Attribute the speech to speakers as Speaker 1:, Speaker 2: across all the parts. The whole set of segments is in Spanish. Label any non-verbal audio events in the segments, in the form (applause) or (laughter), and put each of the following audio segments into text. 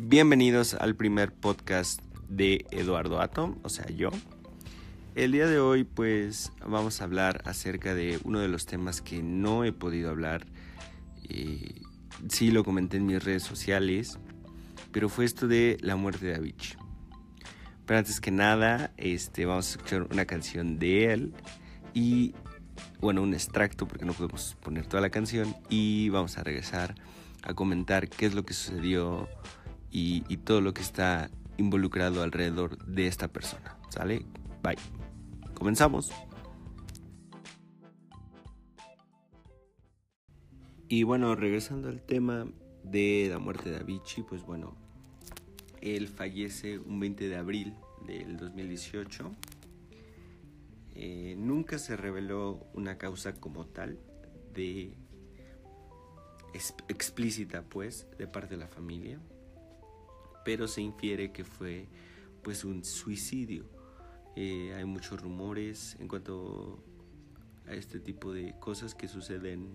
Speaker 1: Bienvenidos al primer podcast de Eduardo Atom, o sea, yo. El día de hoy pues vamos a hablar acerca de uno de los temas que no he podido hablar. Eh, sí lo comenté en mis redes sociales, pero fue esto de la muerte de Avicii. Pero antes que nada, este, vamos a escuchar una canción de él y, bueno, un extracto porque no podemos poner toda la canción y vamos a regresar a comentar qué es lo que sucedió y, todo lo que está involucrado alrededor de esta persona. ¿Sale? Bye. Comenzamos. Y bueno, regresando al tema de la muerte de Avicii, pues bueno, él fallece un 20 de abril del 2018. Eh, nunca se reveló una causa como tal de explícita pues de parte de la familia pero se infiere que fue pues un suicidio. Eh, hay muchos rumores en cuanto a este tipo de cosas que suceden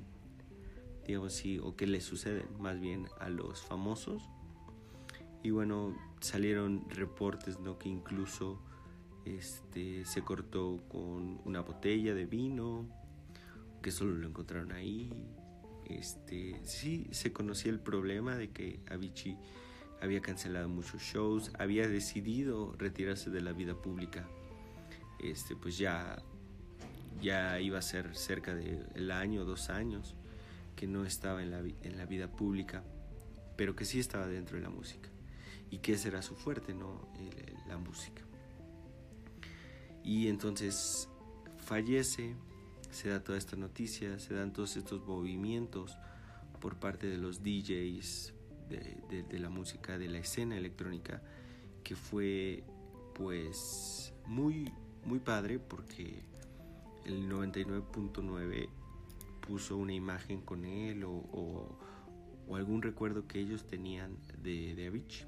Speaker 1: digamos así o que le suceden más bien a los famosos. Y bueno salieron reportes no que incluso este se cortó con una botella de vino que solo lo encontraron ahí. Este, sí se conocía el problema de que Avicii había cancelado muchos shows, había decidido retirarse de la vida pública. Este, pues ya, ya iba a ser cerca del año, dos años, que no estaba en la, en la vida pública, pero que sí estaba dentro de la música. Y que ese era su fuerte, ¿no? la música. Y entonces fallece se da toda esta noticia, se dan todos estos movimientos por parte de los DJs de, la música, de la escena electrónica, que fue pues muy, muy padre porque el 99.9 puso una imagen con él o, algún recuerdo que ellos tenían de, de Avicii,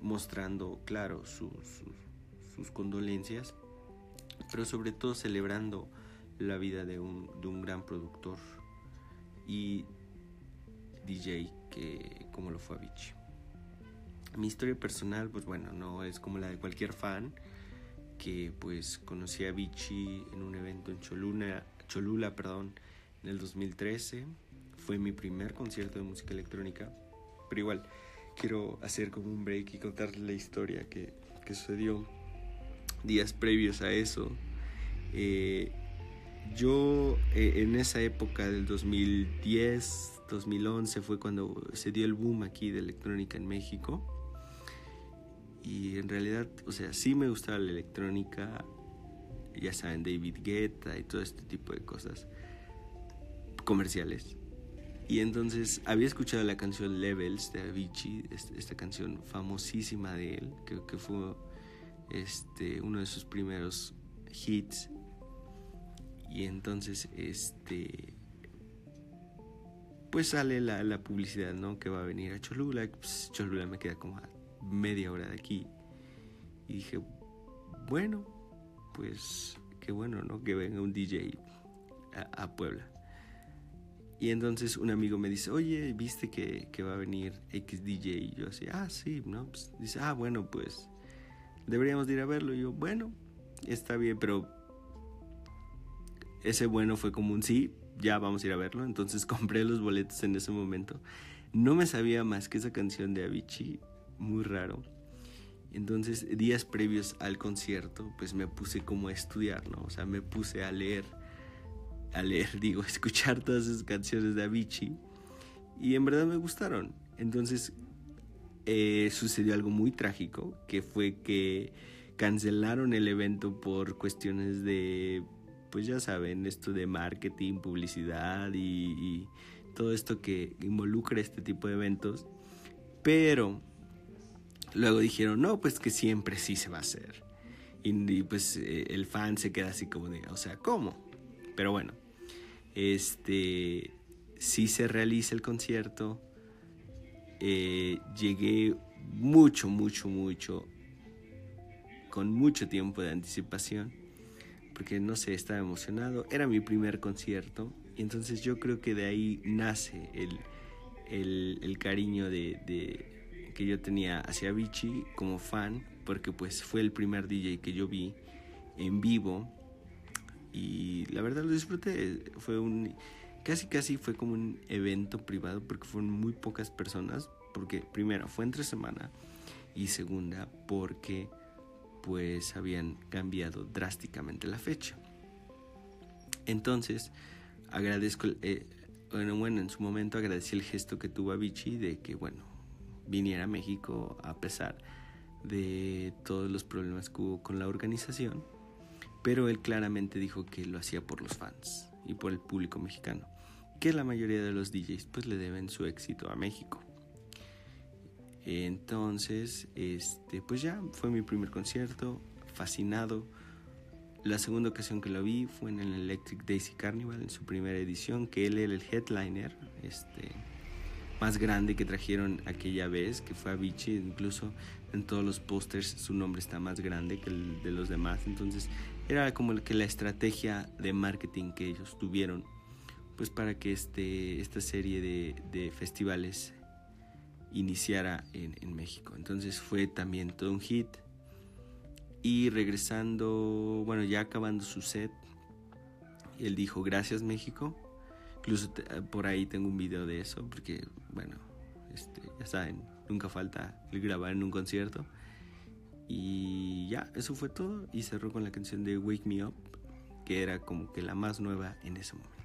Speaker 1: mostrando, claro, sus, sus condolencias, pero sobre todo celebrando la vida de un, de un gran productor. Y DJ que como lo fue Avicii. Mi historia personal, pues bueno, no es como la de cualquier fan que pues conocí a Avicii en un evento en Cholula, Cholula, perdón, en el 2013. Fue mi primer concierto de música electrónica, pero igual quiero hacer como un break y contarles la historia que, que sucedió días previos a eso. Eh, yo eh, en esa época del 2010, 2011 fue cuando se dio el boom aquí de electrónica en México. Y en realidad, o sea, sí me gustaba la electrónica, ya saben, David Guetta y todo este tipo de cosas comerciales. Y entonces había escuchado la canción Levels de Avicii, esta canción famosísima de él, creo que fue este, uno de sus primeros hits y entonces, este. Pues sale la, publicidad, ¿no? Que va a venir a Cholula. Pues, Cholula me queda como a media hora de aquí. Y dije, bueno, pues qué bueno, ¿no? Que venga un DJ a, Puebla. Y entonces un amigo me dice, oye, ¿viste que, que va a venir X DJ? Y yo así, ah, sí, ¿no? Pues, dice, ah, bueno, pues deberíamos ir a verlo. Y yo, bueno, está bien, pero ese bueno fue como un sí, ya vamos a ir a verlo. Entonces (laughs) compré los boletos en ese momento. No me sabía más que esa canción de Avicii, muy raro. Entonces, días previos al concierto, pues me puse como a estudiar, ¿no? O sea, me puse a leer, a leer, (laughs) digo, a escuchar todas esas canciones de Avicii. Y en verdad me gustaron. Entonces, eh, sucedió algo muy trágico, que fue que cancelaron el evento por cuestiones de pues ya saben, esto de marketing, publicidad y, todo esto que involucra este tipo de eventos. Pero luego dijeron, no, pues que siempre sí se va a hacer. Y, pues eh, el fan se queda así como de, o sea, ¿cómo? Pero bueno, este, sí se realiza el concierto. Eh, llegué mucho, mucho, mucho, con mucho tiempo de anticipación porque no sé, estaba emocionado. Era mi primer concierto y entonces yo creo que de ahí nace el, el, cariño de, que yo tenía hacia Avicii como fan, porque pues fue el primer DJ que yo vi en vivo y la verdad lo disfruté. Fue un casi casi fue como un evento privado porque fueron muy pocas personas, porque primero fue entre semana y segunda porque pues habían cambiado drásticamente la fecha. Entonces, agradezco, eh, bueno, bueno, en su momento agradecí el gesto que tuvo Avicii de que, bueno, viniera a México a pesar de todos los problemas que hubo con la organización, pero él claramente dijo que lo hacía por los fans y por el público mexicano, que la mayoría de los DJs pues le deben su éxito a México. Entonces, este, pues ya fue mi primer concierto, fascinado. La segunda ocasión que lo vi fue en el Electric Daisy Carnival, en su primera edición, que él era el headliner, este, más grande que trajeron aquella vez, que fue Avicii, incluso en todos los pósters su nombre está más grande que el de los demás, entonces era como que la estrategia de marketing que ellos tuvieron, pues para que este, esta serie de, de festivales iniciara en, México. Entonces fue también todo un hit. Y regresando, bueno, ya acabando su set, él dijo, gracias México. Incluso por ahí tengo un video de eso, porque, bueno, este, ya saben, nunca falta grabar en un concierto. Y ya, eso fue todo. Y cerró con la canción de Wake Me Up, que era como que la más nueva en ese momento.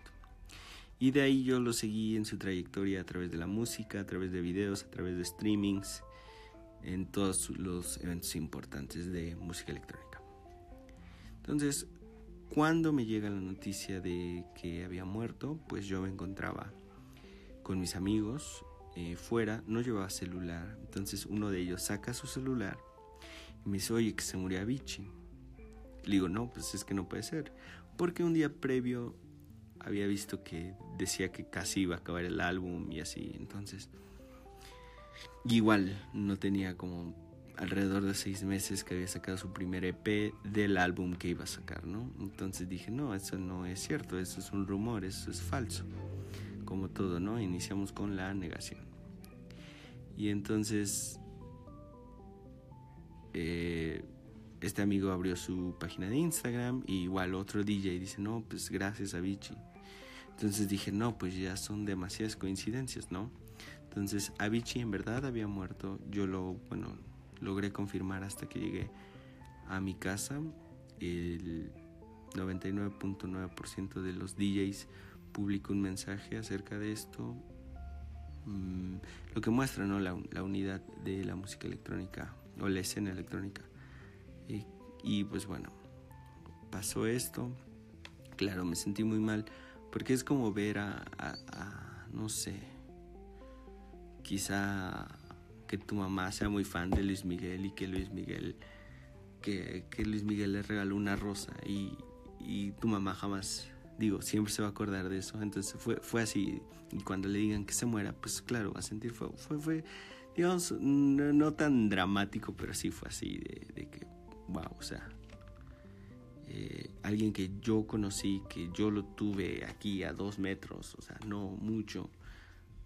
Speaker 1: Y de ahí yo lo seguí en su trayectoria a través de la música, a través de videos, a través de streamings, en todos los eventos importantes de música electrónica. Entonces, cuando me llega la noticia de que había muerto, pues yo me encontraba con mis amigos eh, fuera, no llevaba celular. Entonces uno de ellos saca su celular y me dice, oye, que se murió Avicii. Le digo, no, pues es que no puede ser. Porque un día previo había visto que decía que casi iba a acabar el álbum y así, entonces igual no tenía como alrededor de seis meses que había sacado su primer EP del álbum que iba a sacar, ¿no? Entonces dije, no, eso no es cierto, eso es un rumor, eso es falso, como todo, ¿no? Iniciamos con la negación. Y entonces eh, este amigo abrió su página de Instagram y igual otro DJ dice, no, pues gracias a Vichy. Entonces dije, no, pues ya son demasiadas coincidencias, ¿no? Entonces Avicii en verdad había muerto. Yo lo, bueno, logré confirmar hasta que llegué a mi casa. El 99.9% de los DJs publicó un mensaje acerca de esto. Mm, lo que muestra ¿no? la, la, unidad de la música electrónica o la escena electrónica. Y, y pues bueno, pasó esto. Claro, me sentí muy mal porque es como ver a, no sé, quizá que tu mamá sea muy fan de Luis Miguel y que Luis Miguel, que, Luis Miguel le regaló una rosa y, tu mamá jamás, digo, siempre se va a acordar de eso. Entonces fue, fue así. Y cuando le digan que se muera, pues claro, va a sentir, fue, fue, fue digamos, no, tan dramático, pero sí fue así, de, de que, wow, o sea, eh, alguien que yo conocí, que yo lo tuve aquí a dos metros, o sea, no mucho,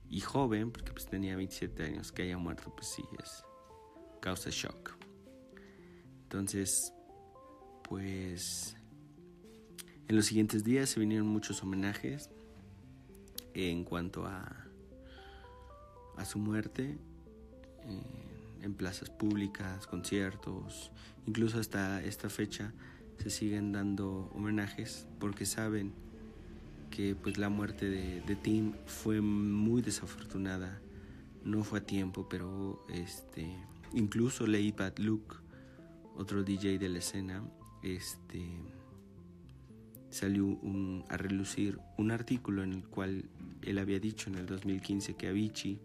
Speaker 1: y joven, porque pues tenía 27 años, que haya muerto, pues sí, es causa shock. Entonces, pues en los siguientes días se vinieron muchos homenajes en cuanto a, a su muerte. en plazas públicas, conciertos, incluso hasta esta fecha se siguen dando homenajes porque saben que pues la muerte de, Tim fue muy desafortunada. No fue a tiempo pero este incluso Lady Bad Luke otro DJ de la escena este salió a relucir un artículo en el cual él había dicho en el 2015 que Avicii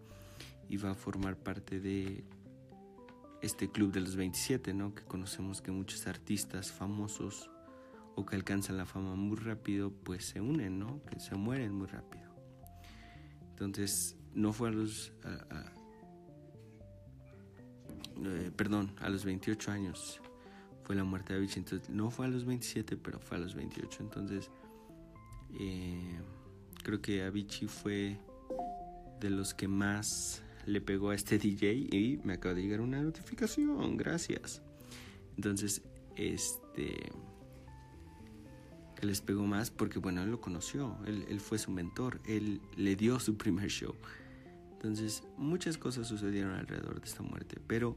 Speaker 1: iba a formar parte de este club de los 27, ¿no? Que conocemos que muchos artistas famosos o que alcanzan la fama muy rápido, pues se unen, ¿no? Que se mueren muy rápido. Entonces, no fue a los... Eh, perdón, a los 28 años fue la muerte de Avicii. Entonces, no fue a los 27, pero fue a los 28. Entonces, eh, creo que Avicii fue de los que más le pegó a este DJ y me acaba de llegar una notificación, gracias. Entonces, este que les pegó más porque bueno, él lo conoció, él, él fue su mentor, él le dio su primer show. Entonces, muchas cosas sucedieron alrededor de esta muerte, pero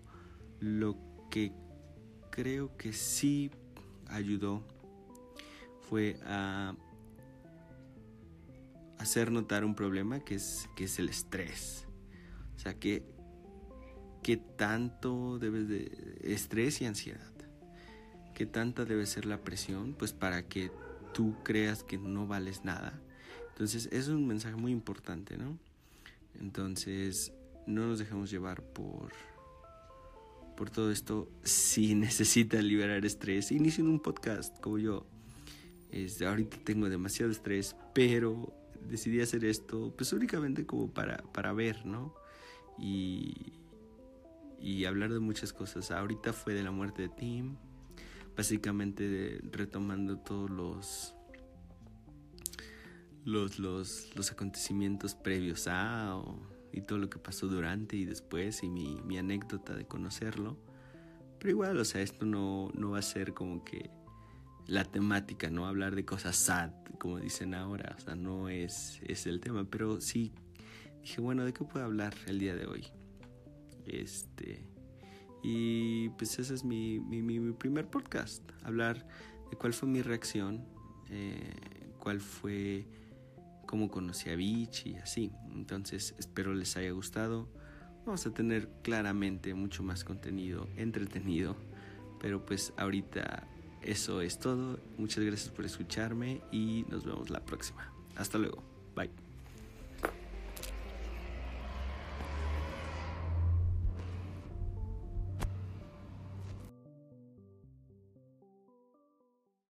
Speaker 1: lo que creo que sí ayudó fue a hacer notar un problema que es, que es el estrés. O sea, que, que tanto debes de estrés y ansiedad. ¿Qué tanta debe ser la presión? Pues para que tú creas que no vales nada. Entonces, es un mensaje muy importante, ¿no? Entonces, no nos dejemos llevar por por todo esto, si (laughs) necesita liberar estrés, inicien un podcast como yo. Este, ahorita tengo demasiado estrés, pero decidí hacer esto pues únicamente como para, para ver, ¿no? Y, y hablar de muchas cosas. Ahorita fue de la muerte de Tim, básicamente retomando todos los, los, los, los acontecimientos previos a y todo lo que pasó durante y después y mi, mi anécdota de conocerlo. Pero igual, o sea, esto no, no va a ser como que la temática, no hablar de cosas sad, como dicen ahora, o sea, no es, es el tema, pero sí dije, bueno, ¿de qué puedo hablar el día de hoy? Este, y pues ese es mi, mi, mi primer podcast, hablar de cuál fue mi reacción, eh, cuál fue cómo conocí a Beach y así. Entonces espero les haya gustado. Vamos a tener claramente mucho más contenido entretenido. Pero pues ahorita eso es todo. Muchas gracias por escucharme y nos vemos la próxima. Hasta luego. Bye.